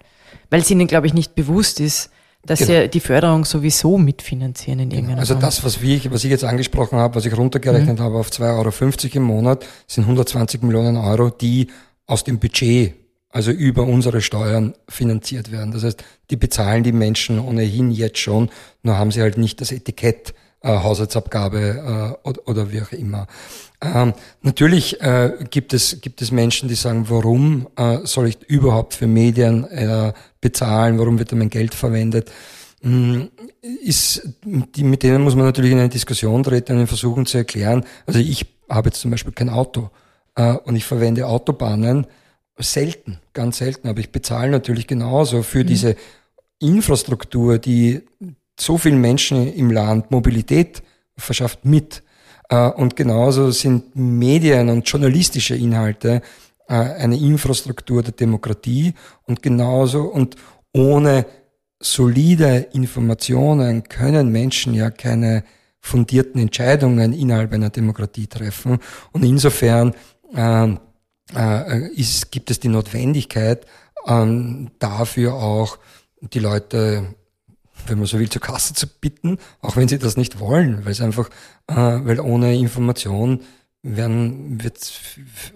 Weil es ihnen, glaube ich, nicht bewusst ist, dass genau. sie die Förderung sowieso mitfinanzieren in genau. irgendeiner Also Form. das, was, wir, was ich jetzt angesprochen habe, was ich runtergerechnet mhm. habe auf 2,50 Euro im Monat, sind 120 Millionen Euro, die aus dem Budget, also über unsere Steuern finanziert werden. Das heißt, die bezahlen die Menschen ohnehin jetzt schon, nur haben sie halt nicht das Etikett Haushaltsabgabe äh, oder, oder wie auch immer. Ähm, natürlich äh, gibt es gibt es Menschen, die sagen, warum äh, soll ich überhaupt für Medien äh, bezahlen? Warum wird da mein Geld verwendet? Mm, ist, die, mit denen muss man natürlich in eine Diskussion treten und versuchen zu erklären. Also ich habe jetzt zum Beispiel kein Auto äh, und ich verwende Autobahnen selten, ganz selten, aber ich bezahle natürlich genauso für mhm. diese Infrastruktur, die so vielen Menschen im Land Mobilität verschafft mit. Äh, und genauso sind Medien und journalistische Inhalte äh, eine Infrastruktur der Demokratie und genauso und ohne solide Informationen können Menschen ja keine fundierten Entscheidungen innerhalb einer Demokratie treffen. Und insofern äh, äh, ist, gibt es die Notwendigkeit, äh, dafür auch die Leute wenn man so will, zur Kasse zu bitten, auch wenn sie das nicht wollen, weil es einfach, äh, weil ohne Information werden, wird,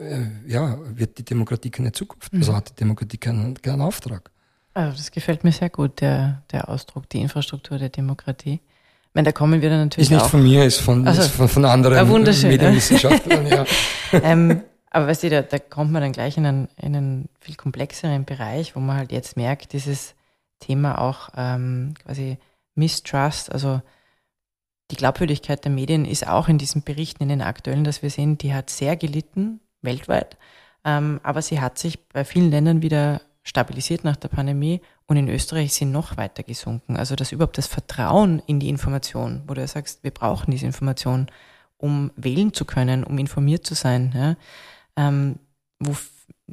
äh, ja, wird die Demokratie keine Zukunft, mhm. also hat die Demokratie keinen, keinen Auftrag. Also das gefällt mir sehr gut, der, der Ausdruck, die Infrastruktur der Demokratie. Ich meine, da kommen wir dann natürlich. Ist nicht auch. von mir, ist von, also, ist von, von anderen ah, Medienwissenschaftlern, ja. <laughs> ähm, aber weißt du, da, da kommt man dann gleich in einen, in einen viel komplexeren Bereich, wo man halt jetzt merkt, dieses, Thema auch ähm, quasi Mistrust, also die Glaubwürdigkeit der Medien ist auch in diesen Berichten, in den aktuellen, dass wir sehen, die hat sehr gelitten weltweit, ähm, aber sie hat sich bei vielen Ländern wieder stabilisiert nach der Pandemie und in Österreich sind noch weiter gesunken. Also dass überhaupt das Vertrauen in die Information, wo du ja sagst, wir brauchen diese Information, um wählen zu können, um informiert zu sein, ja, ähm, wo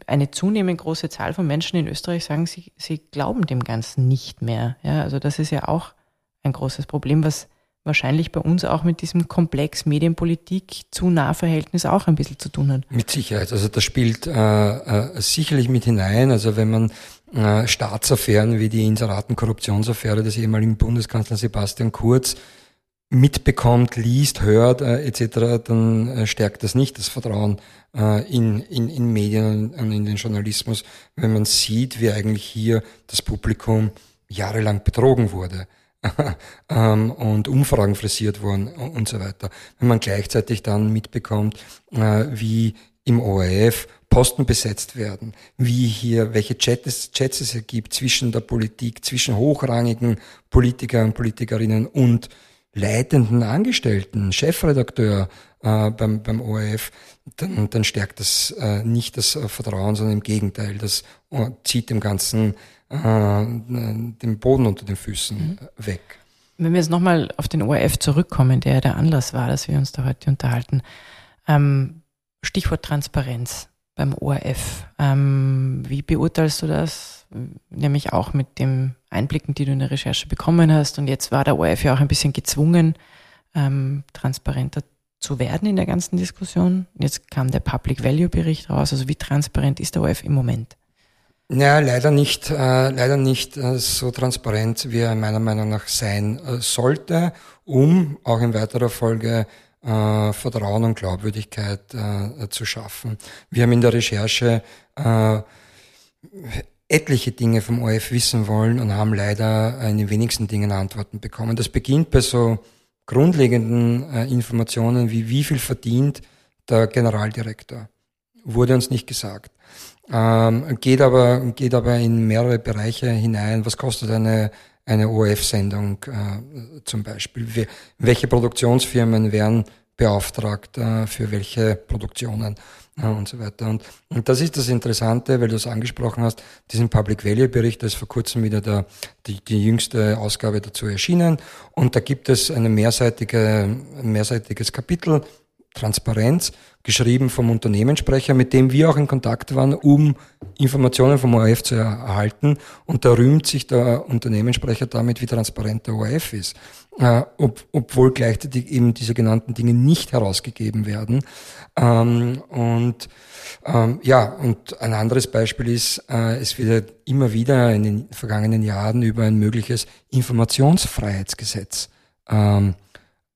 eine zunehmend große Zahl von Menschen in Österreich sagen, sie, sie glauben dem Ganzen nicht mehr. Ja, also das ist ja auch ein großes Problem, was wahrscheinlich bei uns auch mit diesem Komplex Medienpolitik zu Nahverhältnis auch ein bisschen zu tun hat. Mit Sicherheit. Also das spielt äh, äh, sicherlich mit hinein. Also wenn man äh, Staatsaffären wie die Inseraten-Korruptionsaffäre des ehemaligen Bundeskanzlers Sebastian Kurz mitbekommt, liest, hört äh, etc., dann äh, stärkt das nicht das Vertrauen äh, in, in, in Medien und in den Journalismus, wenn man sieht, wie eigentlich hier das Publikum jahrelang betrogen wurde <laughs> ähm, und Umfragen frisiert wurden und so weiter. Wenn man gleichzeitig dann mitbekommt, äh, wie im ORF Posten besetzt werden, wie hier, welche Chats, Chats es gibt zwischen der Politik, zwischen hochrangigen Politikern und Politikerinnen und leitenden Angestellten, Chefredakteur äh, beim, beim ORF, dann, dann stärkt das äh, nicht das Vertrauen, sondern im Gegenteil, das äh, zieht dem Ganzen äh, den Boden unter den Füßen mhm. weg. Wenn wir jetzt nochmal auf den ORF zurückkommen, der der Anlass war, dass wir uns da heute unterhalten. Ähm, Stichwort Transparenz beim ORF. Ähm, wie beurteilst du das? Nämlich auch mit den Einblicken, die du in der Recherche bekommen hast. Und jetzt war der ORF ja auch ein bisschen gezwungen, ähm, transparenter zu werden in der ganzen Diskussion. Jetzt kam der Public Value Bericht raus. Also wie transparent ist der ORF im Moment? Ja, leider nicht, äh, leider nicht äh, so transparent, wie er meiner Meinung nach sein äh, sollte, um auch in weiterer Folge äh, Vertrauen und Glaubwürdigkeit äh, zu schaffen. Wir haben in der Recherche äh, etliche Dinge vom ORF wissen wollen und haben leider in den wenigsten Dingen Antworten bekommen. Das beginnt bei so grundlegenden äh, Informationen wie wie viel verdient der Generaldirektor. Wurde uns nicht gesagt. Ähm, geht aber geht aber in mehrere Bereiche hinein. Was kostet eine eine ORF-Sendung äh, zum Beispiel? welche Produktionsfirmen werden beauftragt äh, für welche Produktionen? Und so weiter. Und, und das ist das Interessante, weil du es angesprochen hast, diesen Public Value Bericht, da ist vor kurzem wieder der, die, die jüngste Ausgabe dazu erschienen und da gibt es eine mehrseitige, ein mehrseitiges Kapitel Transparenz, geschrieben vom Unternehmenssprecher, mit dem wir auch in Kontakt waren, um Informationen vom ORF zu erhalten. Und da rühmt sich der Unternehmenssprecher damit, wie transparent der ORF ist. Äh, ob, obwohl gleichzeitig eben diese genannten Dinge nicht herausgegeben werden. Ähm, und ähm, ja, und ein anderes Beispiel ist, äh, es wird immer wieder in den vergangenen Jahren über ein mögliches Informationsfreiheitsgesetz ähm,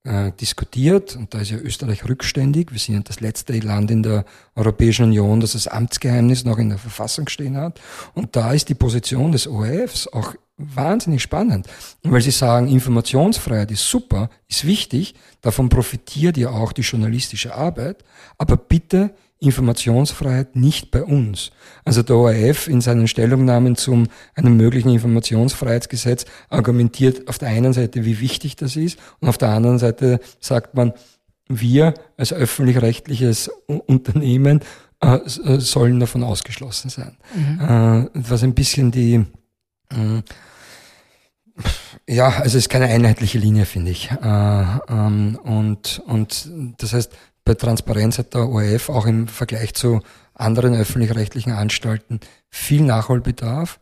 äh, diskutiert. Und da ist ja Österreich rückständig. Wir sind ja das letzte Land in der Europäischen Union, das das Amtsgeheimnis noch in der Verfassung stehen hat. Und da ist die Position des ORFs auch wahnsinnig spannend, weil sie sagen, Informationsfreiheit ist super, ist wichtig, davon profitiert ja auch die journalistische Arbeit, aber bitte Informationsfreiheit nicht bei uns. Also der ORF in seinen Stellungnahmen zum einem möglichen Informationsfreiheitsgesetz argumentiert auf der einen Seite, wie wichtig das ist, und auf der anderen Seite sagt man, wir als öffentlich-rechtliches Unternehmen äh, äh sollen davon ausgeschlossen sein. Mhm. Äh, was ein bisschen die äh, ja, also es ist keine einheitliche Linie, finde ich. Äh, ähm, und, und das heißt, bei Transparenz hat der ORF auch im Vergleich zu anderen öffentlich-rechtlichen Anstalten viel Nachholbedarf.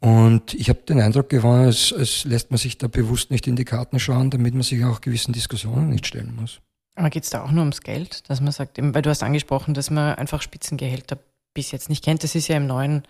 Und ich habe den Eindruck gewonnen, es, es lässt man sich da bewusst nicht in die Karten schauen, damit man sich auch gewissen Diskussionen nicht stellen muss. Aber geht es da auch nur ums Geld, dass man sagt, weil du hast angesprochen, dass man einfach Spitzengehälter bis jetzt nicht kennt. Das ist ja im neuen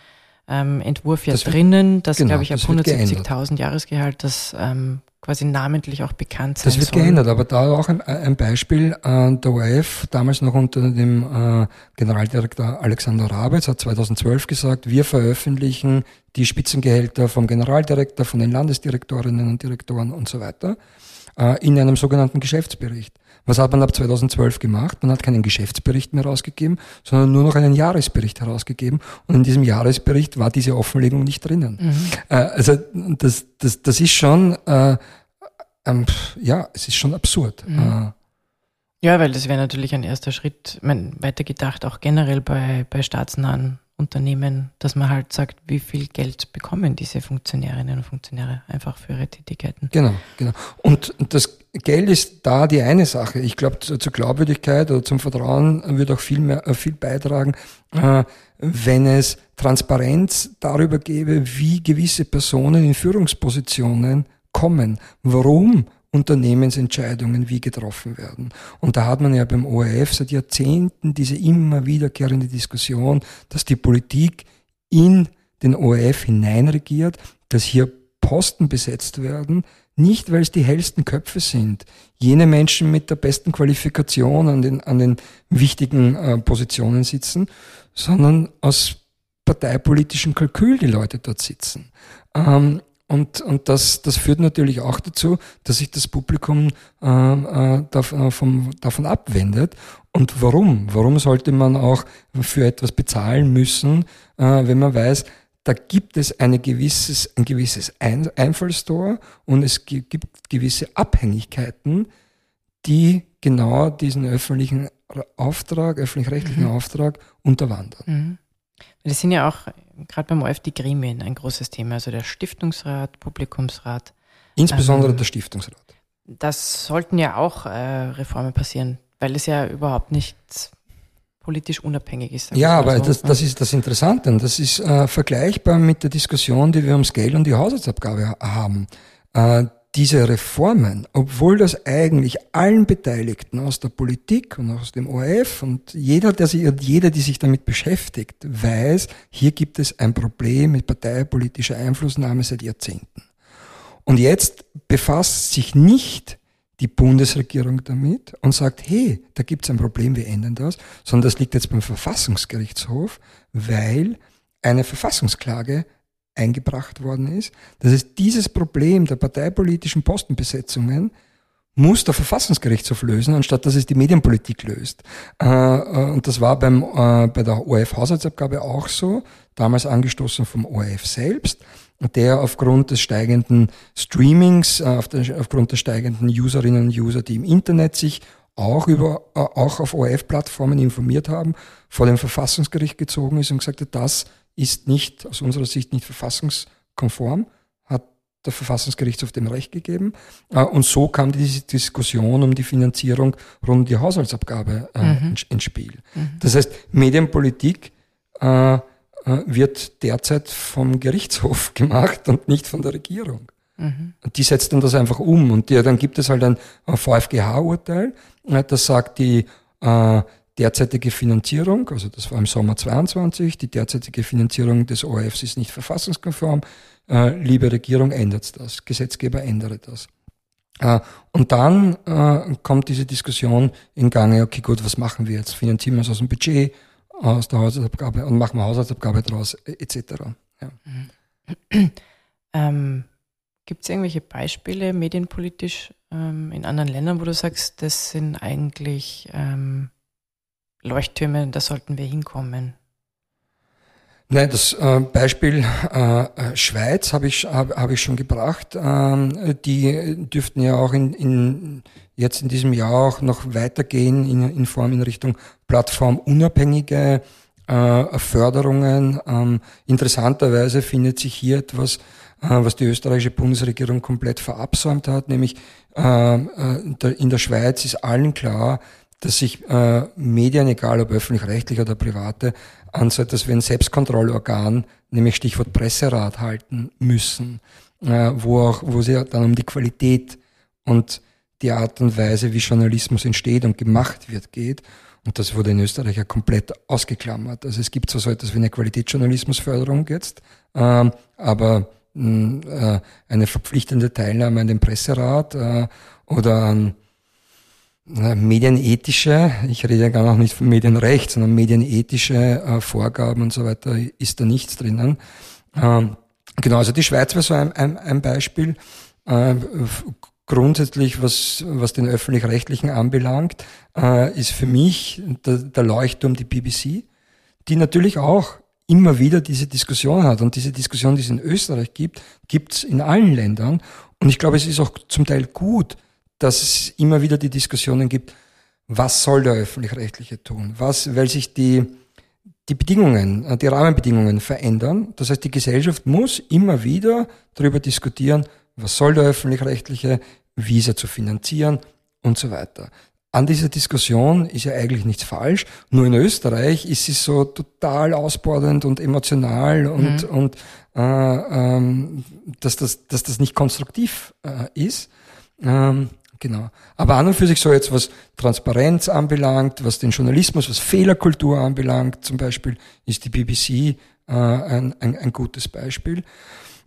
ähm, Entwurf ja das drinnen, das genau, glaube ich ab 170.000 Jahresgehalt, das ähm, quasi namentlich auch bekannt sein Das wird soll. geändert, aber da auch ein, ein Beispiel, äh, der ORF, damals noch unter dem äh, Generaldirektor Alexander Rabitz, hat 2012 gesagt, wir veröffentlichen die Spitzengehälter vom Generaldirektor, von den Landesdirektorinnen und Direktoren und so weiter äh, in einem sogenannten Geschäftsbericht. Was hat man ab 2012 gemacht? Man hat keinen Geschäftsbericht mehr rausgegeben, sondern nur noch einen Jahresbericht herausgegeben. Und in diesem Jahresbericht war diese Offenlegung nicht drinnen. Mhm. Äh, also das, das, das ist schon, äh, ähm, ja, es ist schon absurd. Mhm. Äh, ja, weil das wäre natürlich ein erster Schritt, mein, weitergedacht, auch generell bei, bei staatsnahen Unternehmen, dass man halt sagt, wie viel Geld bekommen diese Funktionärinnen und Funktionäre einfach für ihre Tätigkeiten. Genau, genau. Und das Geld ist da die eine Sache. Ich glaube, zur Glaubwürdigkeit oder zum Vertrauen wird auch viel mehr, äh, viel beitragen, äh, wenn es Transparenz darüber gäbe, wie gewisse Personen in Führungspositionen kommen. Warum Unternehmensentscheidungen wie getroffen werden. Und da hat man ja beim ORF seit Jahrzehnten diese immer wiederkehrende Diskussion, dass die Politik in den ORF hineinregiert, dass hier Posten besetzt werden, nicht weil es die hellsten Köpfe sind, jene Menschen mit der besten Qualifikation an den, an den wichtigen äh, Positionen sitzen, sondern aus parteipolitischem Kalkül die Leute dort sitzen. Ähm, und, und das, das führt natürlich auch dazu, dass sich das Publikum ähm, äh, davon, davon abwendet. Und warum? Warum sollte man auch für etwas bezahlen müssen, äh, wenn man weiß, da gibt es eine gewisses, ein gewisses ein Einfallstor und es gibt gewisse Abhängigkeiten, die genau diesen öffentlichen Auftrag, öffentlich-rechtlichen mhm. Auftrag unterwandern. Mhm. Das sind ja auch gerade beim OF die Gremien ein großes Thema, also der Stiftungsrat, Publikumsrat. Insbesondere ähm, der Stiftungsrat. Das sollten ja auch äh, Reformen passieren, weil es ja überhaupt nicht politisch unabhängig ist. Ja, aber so. das, das ist das Interessante. Das ist äh, vergleichbar mit der Diskussion, die wir ums Geld und die Haushaltsabgabe haben. Äh, diese Reformen, obwohl das eigentlich allen Beteiligten aus der Politik und aus dem ORF und jeder, der sich, jeder, die sich damit beschäftigt, weiß, hier gibt es ein Problem mit parteipolitischer Einflussnahme seit Jahrzehnten. Und jetzt befasst sich nicht die Bundesregierung damit und sagt, hey, da gibt es ein Problem, wir ändern das, sondern das liegt jetzt beim Verfassungsgerichtshof, weil eine Verfassungsklage eingebracht worden ist. Das heißt, dieses Problem der parteipolitischen Postenbesetzungen muss der Verfassungsgerichtshof lösen, anstatt dass es die Medienpolitik löst. Äh, äh, und das war beim, äh, bei der ORF-Haushaltsabgabe auch so, damals angestoßen vom ORF selbst, der aufgrund des steigenden Streamings, aufgrund der steigenden Userinnen und User, die im Internet sich auch über, auch auf ORF-Plattformen informiert haben, vor dem Verfassungsgericht gezogen ist und gesagt hat, das ist nicht, aus unserer Sicht nicht verfassungskonform, hat der Verfassungsgerichtshof dem Recht gegeben. Äh, und so kam diese Diskussion um die Finanzierung rund um die Haushaltsabgabe äh, mhm. ins Spiel. Mhm. Das heißt, Medienpolitik äh, wird derzeit vom Gerichtshof <laughs> gemacht und nicht von der Regierung. Mhm. Und die setzt dann das einfach um. Und die, dann gibt es halt ein VfGH-Urteil, das sagt, die äh, derzeitige Finanzierung, also das war im Sommer 22, die derzeitige Finanzierung des ORFs ist nicht verfassungskonform. Äh, liebe Regierung, ändert das. Gesetzgeber ändere das. Äh, und dann äh, kommt diese Diskussion in Gange, okay gut, was machen wir jetzt? Finanzieren wir es aus dem Budget, aus der Haushaltsabgabe und machen wir Haushaltsabgabe draus, etc. Ja. <clears throat> Ähm, Gibt es irgendwelche Beispiele medienpolitisch ähm, in anderen Ländern, wo du sagst, das sind eigentlich ähm, Leuchttürme, da sollten wir hinkommen? Nein, das äh, Beispiel äh, äh, Schweiz habe ich, hab, ich schon gebracht. Ähm, die dürften ja auch in, in, jetzt in diesem Jahr auch noch weitergehen in, in Form in Richtung plattformunabhängige Förderungen. Ähm, interessanterweise findet sich hier etwas, was die österreichische Bundesregierung komplett verabsäumt hat, nämlich in der Schweiz ist allen klar, dass sich äh, Medien, egal ob öffentlich-rechtlich oder private, an so etwas wie ein Selbstkontrollorgan, nämlich Stichwort Presserat halten müssen, äh, wo auch, wo sie dann um die Qualität und die Art und Weise, wie Journalismus entsteht und gemacht wird, geht. Und das wurde in Österreich ja komplett ausgeklammert. Also es gibt zwar so etwas wie eine Qualitätsjournalismusförderung jetzt, ähm, aber mh, äh, eine verpflichtende Teilnahme an dem Presserat äh, oder an medienethische, ich rede ja gar noch nicht von Medienrecht, sondern medienethische äh, Vorgaben und so weiter, ist da nichts drinnen. Ähm, genau, also die Schweiz wäre so ein, ein, ein Beispiel. Äh, grundsätzlich, was, was den öffentlich-rechtlichen anbelangt, äh, ist für mich der, der Leuchtturm die BBC, die natürlich auch immer wieder diese Diskussion hat. Und diese Diskussion, die es in Österreich gibt, gibt es in allen Ländern. Und ich glaube, es ist auch zum Teil gut, dass es immer wieder die Diskussionen gibt, was soll der öffentlich-rechtliche tun? Was, weil sich die, die Bedingungen, äh, die Rahmenbedingungen verändern. Das heißt, die Gesellschaft muss immer wieder darüber diskutieren, was soll der öffentlich-rechtliche, wie ist er zu finanzieren und so weiter. An dieser Diskussion ist ja eigentlich nichts falsch. Nur in Österreich ist sie so total ausbordernd und emotional und, mhm. und äh, ähm, dass, das, dass das nicht konstruktiv äh, ist. Ähm, Genau. Aber an und für sich so jetzt, was Transparenz anbelangt, was den Journalismus, was Fehlerkultur anbelangt, zum Beispiel, ist die BBC äh, ein, ein, ein gutes Beispiel.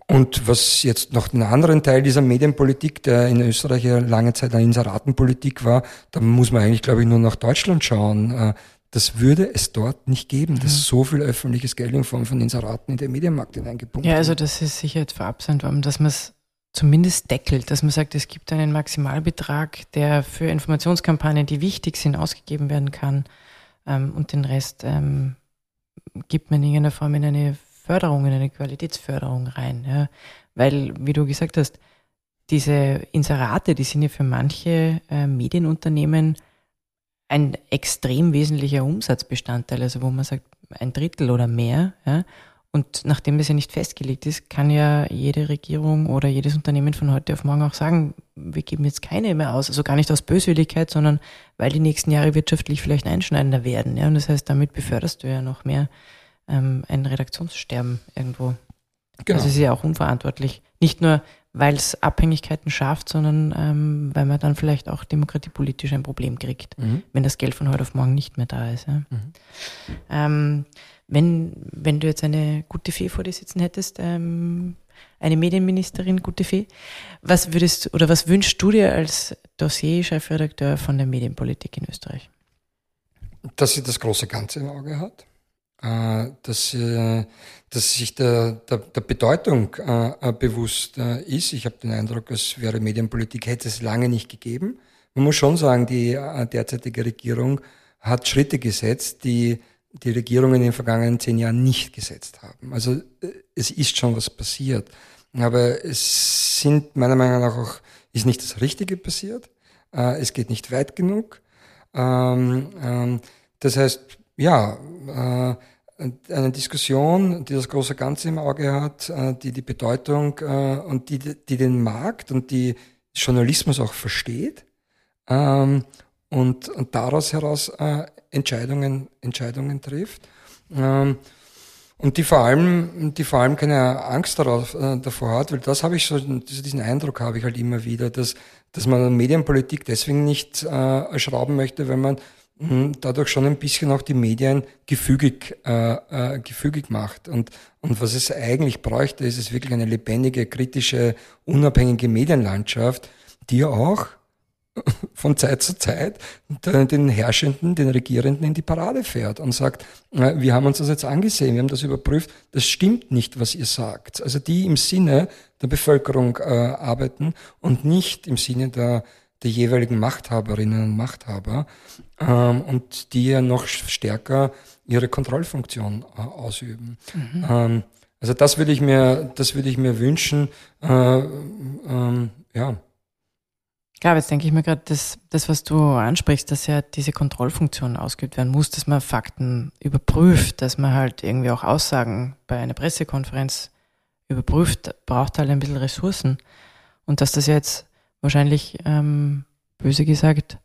Und was jetzt noch den anderen Teil dieser Medienpolitik, der in Österreich ja lange Zeit eine Inseratenpolitik war, da muss man eigentlich, glaube ich, nur nach Deutschland schauen. Äh, das würde es dort nicht geben, dass mhm. so viel öffentliches Geld in Form von Inseraten in den Medienmarkt hineingepunktet wird. Ja, also das ist sicher jetzt verabsäumt worden, dass man es zumindest deckelt, dass man sagt, es gibt einen Maximalbetrag, der für Informationskampagnen, die wichtig sind, ausgegeben werden kann ähm, und den Rest ähm, gibt man in irgendeiner Form in eine Förderung, in eine Qualitätsförderung rein. Ja? Weil, wie du gesagt hast, diese Inserate, die sind ja für manche äh, Medienunternehmen ein extrem wesentlicher Umsatzbestandteil, also wo man sagt, ein Drittel oder mehr. Ja? Und nachdem das ja nicht festgelegt ist, kann ja jede Regierung oder jedes Unternehmen von heute auf morgen auch sagen, wir geben jetzt keine mehr aus. Also gar nicht aus Böswilligkeit, sondern weil die nächsten Jahre wirtschaftlich vielleicht einschneidender werden. Ja? Und das heißt, damit beförderst du ja noch mehr ähm, ein Redaktionssterben irgendwo. Genau. Also es ist ja auch unverantwortlich. Nicht nur, weil es Abhängigkeiten schafft, sondern ähm, weil man dann vielleicht auch demokratiepolitisch ein Problem kriegt, mhm. wenn das Geld von heute auf morgen nicht mehr da ist. Ja? Mhm. Ähm, wenn, wenn du jetzt eine gute Fee vor dir sitzen hättest, ähm, eine Medienministerin, gute Fee, was würdest oder was wünschst du dir als Dossier-Chefredakteur von der Medienpolitik in Österreich? Dass sie das große Ganze im Auge hat, äh, dass, sie, dass sich der, der, der Bedeutung äh, bewusst äh, ist. Ich habe den Eindruck, es wäre Medienpolitik, hätte es lange nicht gegeben. Man muss schon sagen, die derzeitige Regierung hat Schritte gesetzt, die die Regierungen in den vergangenen zehn Jahren nicht gesetzt haben. Also äh, es ist schon was passiert. Aber es sind meiner Meinung nach auch, ist nicht das Richtige passiert. Äh, es geht nicht weit genug. Ähm, ähm, das heißt, ja, äh, eine Diskussion, die das große Ganze im Auge hat, die die Bedeutung und die, die den Markt und die Journalismus auch versteht ähm, und, und daraus heraus äh, Entscheidungen, Entscheidungen trifft. Ähm, und die vor allem, die vor allem keine Angst darauf, äh, davor hat, weil das habe ich so, diesen Eindruck habe ich halt immer wieder, dass, dass man Medienpolitik deswegen nicht äh, schrauben möchte, wenn man mh, dadurch schon ein bisschen auch die Medien gefügig, äh, äh, gefügig macht. Und, und was es eigentlich bräuchte, ist es wirklich eine lebendige, kritische, unabhängige Medienlandschaft, die auch <laughs> von Zeit zu Zeit den Herrschenden, den Regierenden in die Parade fährt und sagt, wir haben uns das jetzt angesehen, wir haben das überprüft, das stimmt nicht, was ihr sagt. Also die im Sinne der Bevölkerung äh, arbeiten und nicht im Sinne der, der jeweiligen Machthaberinnen und Machthaber ähm, und die ja noch stärker ihre Kontrollfunktion äh, ausüben. Mhm. Ähm, also das würde ich mir, das würde ich mir wünschen. Äh, ähm, ja. Aber jetzt denke ich mir gerade, das, das, was du ansprichst, dass ja diese Kontrollfunktion ausgeübt werden muss, dass man Fakten überprüft, dass man halt irgendwie auch Aussagen bei einer Pressekonferenz überprüft, braucht halt ein bisschen Ressourcen. Und dass das jetzt wahrscheinlich, ähm, böse gesagt,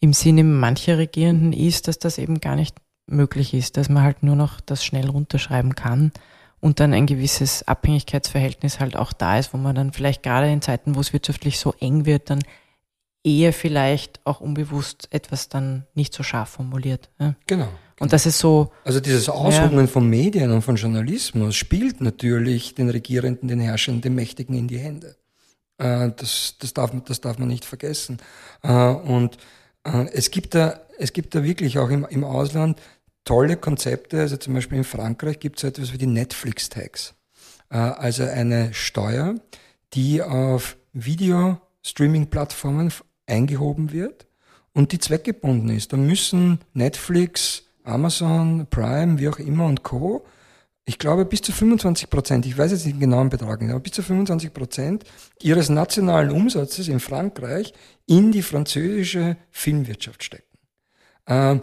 im Sinne mancher Regierenden ist, dass das eben gar nicht möglich ist, dass man halt nur noch das schnell runterschreiben kann und dann ein gewisses Abhängigkeitsverhältnis halt auch da ist, wo man dann vielleicht gerade in Zeiten, wo es wirtschaftlich so eng wird, dann eher vielleicht auch unbewusst etwas dann nicht so scharf formuliert. Ja? Genau. Und das ist so. Also dieses Aushungern ja. von Medien und von Journalismus spielt natürlich den Regierenden, den Herrschern, den Mächtigen in die Hände. Äh, das, das, darf, das darf man nicht vergessen. Äh, und äh, es gibt da, es gibt da wirklich auch im, im Ausland tolle Konzepte. Also zum Beispiel in Frankreich gibt es etwas wie die Netflix-Tax. Also eine Steuer, die auf Video-Streaming-Plattformen eingehoben wird und die zweckgebunden ist. Da müssen Netflix, Amazon, Prime, wie auch immer und Co. Ich glaube bis zu 25 Prozent, ich weiß jetzt nicht den genauen Betrag aber bis zu 25 Prozent ihres nationalen Umsatzes in Frankreich in die französische Filmwirtschaft stecken. Ähm,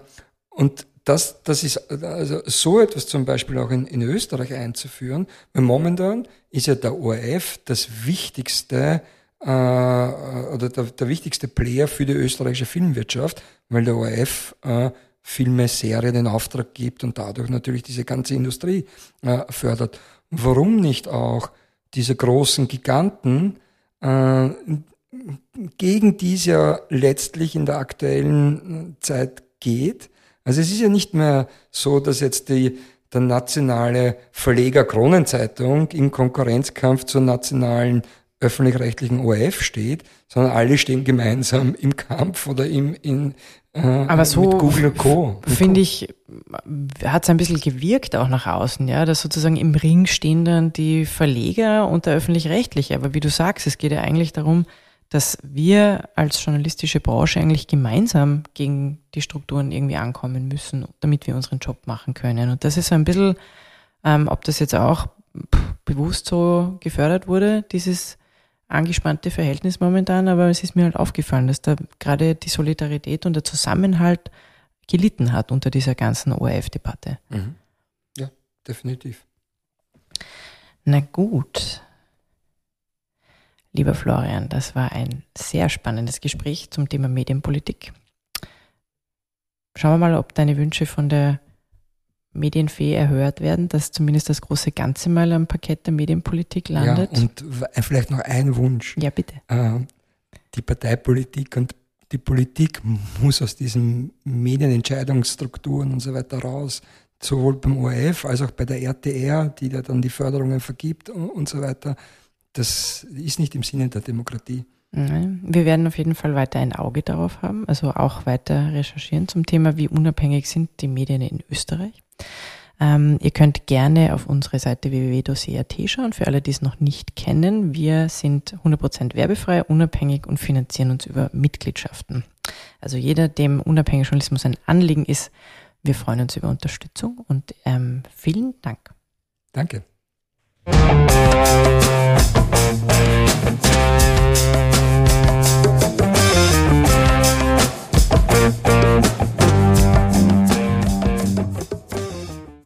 und das, das ist also so etwas zum Beispiel auch in, in Österreich einzuführen, weil momentan ist ja der ORF das wichtigste äh, oder der, der wichtigste Player für die österreichische Filmwirtschaft, weil der ORF äh, Filme, Serien in Auftrag gibt und dadurch natürlich diese ganze Industrie äh, fördert. Warum nicht auch diese großen Giganten, äh, gegen die es ja letztlich in der aktuellen Zeit geht? Also es ist ja nicht mehr so, dass jetzt die, der nationale Verleger Kronenzeitung im Konkurrenzkampf zur nationalen öffentlich-rechtlichen ORF steht, sondern alle stehen gemeinsam im Kampf oder im, in, äh, Aber so mit Google Co. Finde ich, hat es ein bisschen gewirkt auch nach außen, ja, dass sozusagen im Ring stehen dann die Verleger und der öffentlich-rechtliche. Aber wie du sagst, es geht ja eigentlich darum, dass wir als journalistische Branche eigentlich gemeinsam gegen die Strukturen irgendwie ankommen müssen, damit wir unseren Job machen können. Und das ist so ein bisschen, ähm, ob das jetzt auch bewusst so gefördert wurde, dieses angespannte Verhältnis momentan, aber es ist mir halt aufgefallen, dass da gerade die Solidarität und der Zusammenhalt gelitten hat unter dieser ganzen ORF-Debatte. Mhm. Ja, definitiv. Na gut. Lieber Florian, das war ein sehr spannendes Gespräch zum Thema Medienpolitik. Schauen wir mal, ob deine Wünsche von der Medienfee erhört werden, dass zumindest das große Ganze mal am Parkett der Medienpolitik landet. Ja, und vielleicht noch ein Wunsch. Ja, bitte. Äh, die Parteipolitik und die Politik muss aus diesen Medienentscheidungsstrukturen und so weiter raus, sowohl beim ORF als auch bei der RTR, die da dann die Förderungen vergibt und so weiter. Das ist nicht im Sinne der Demokratie. Wir werden auf jeden Fall weiter ein Auge darauf haben, also auch weiter recherchieren zum Thema, wie unabhängig sind die Medien in Österreich. Ähm, ihr könnt gerne auf unsere Seite www.dossier.at schauen, für alle, die es noch nicht kennen. Wir sind 100% werbefrei, unabhängig und finanzieren uns über Mitgliedschaften. Also jeder, dem unabhängiger Journalismus ein Anliegen ist, wir freuen uns über Unterstützung und ähm, vielen Dank. Danke.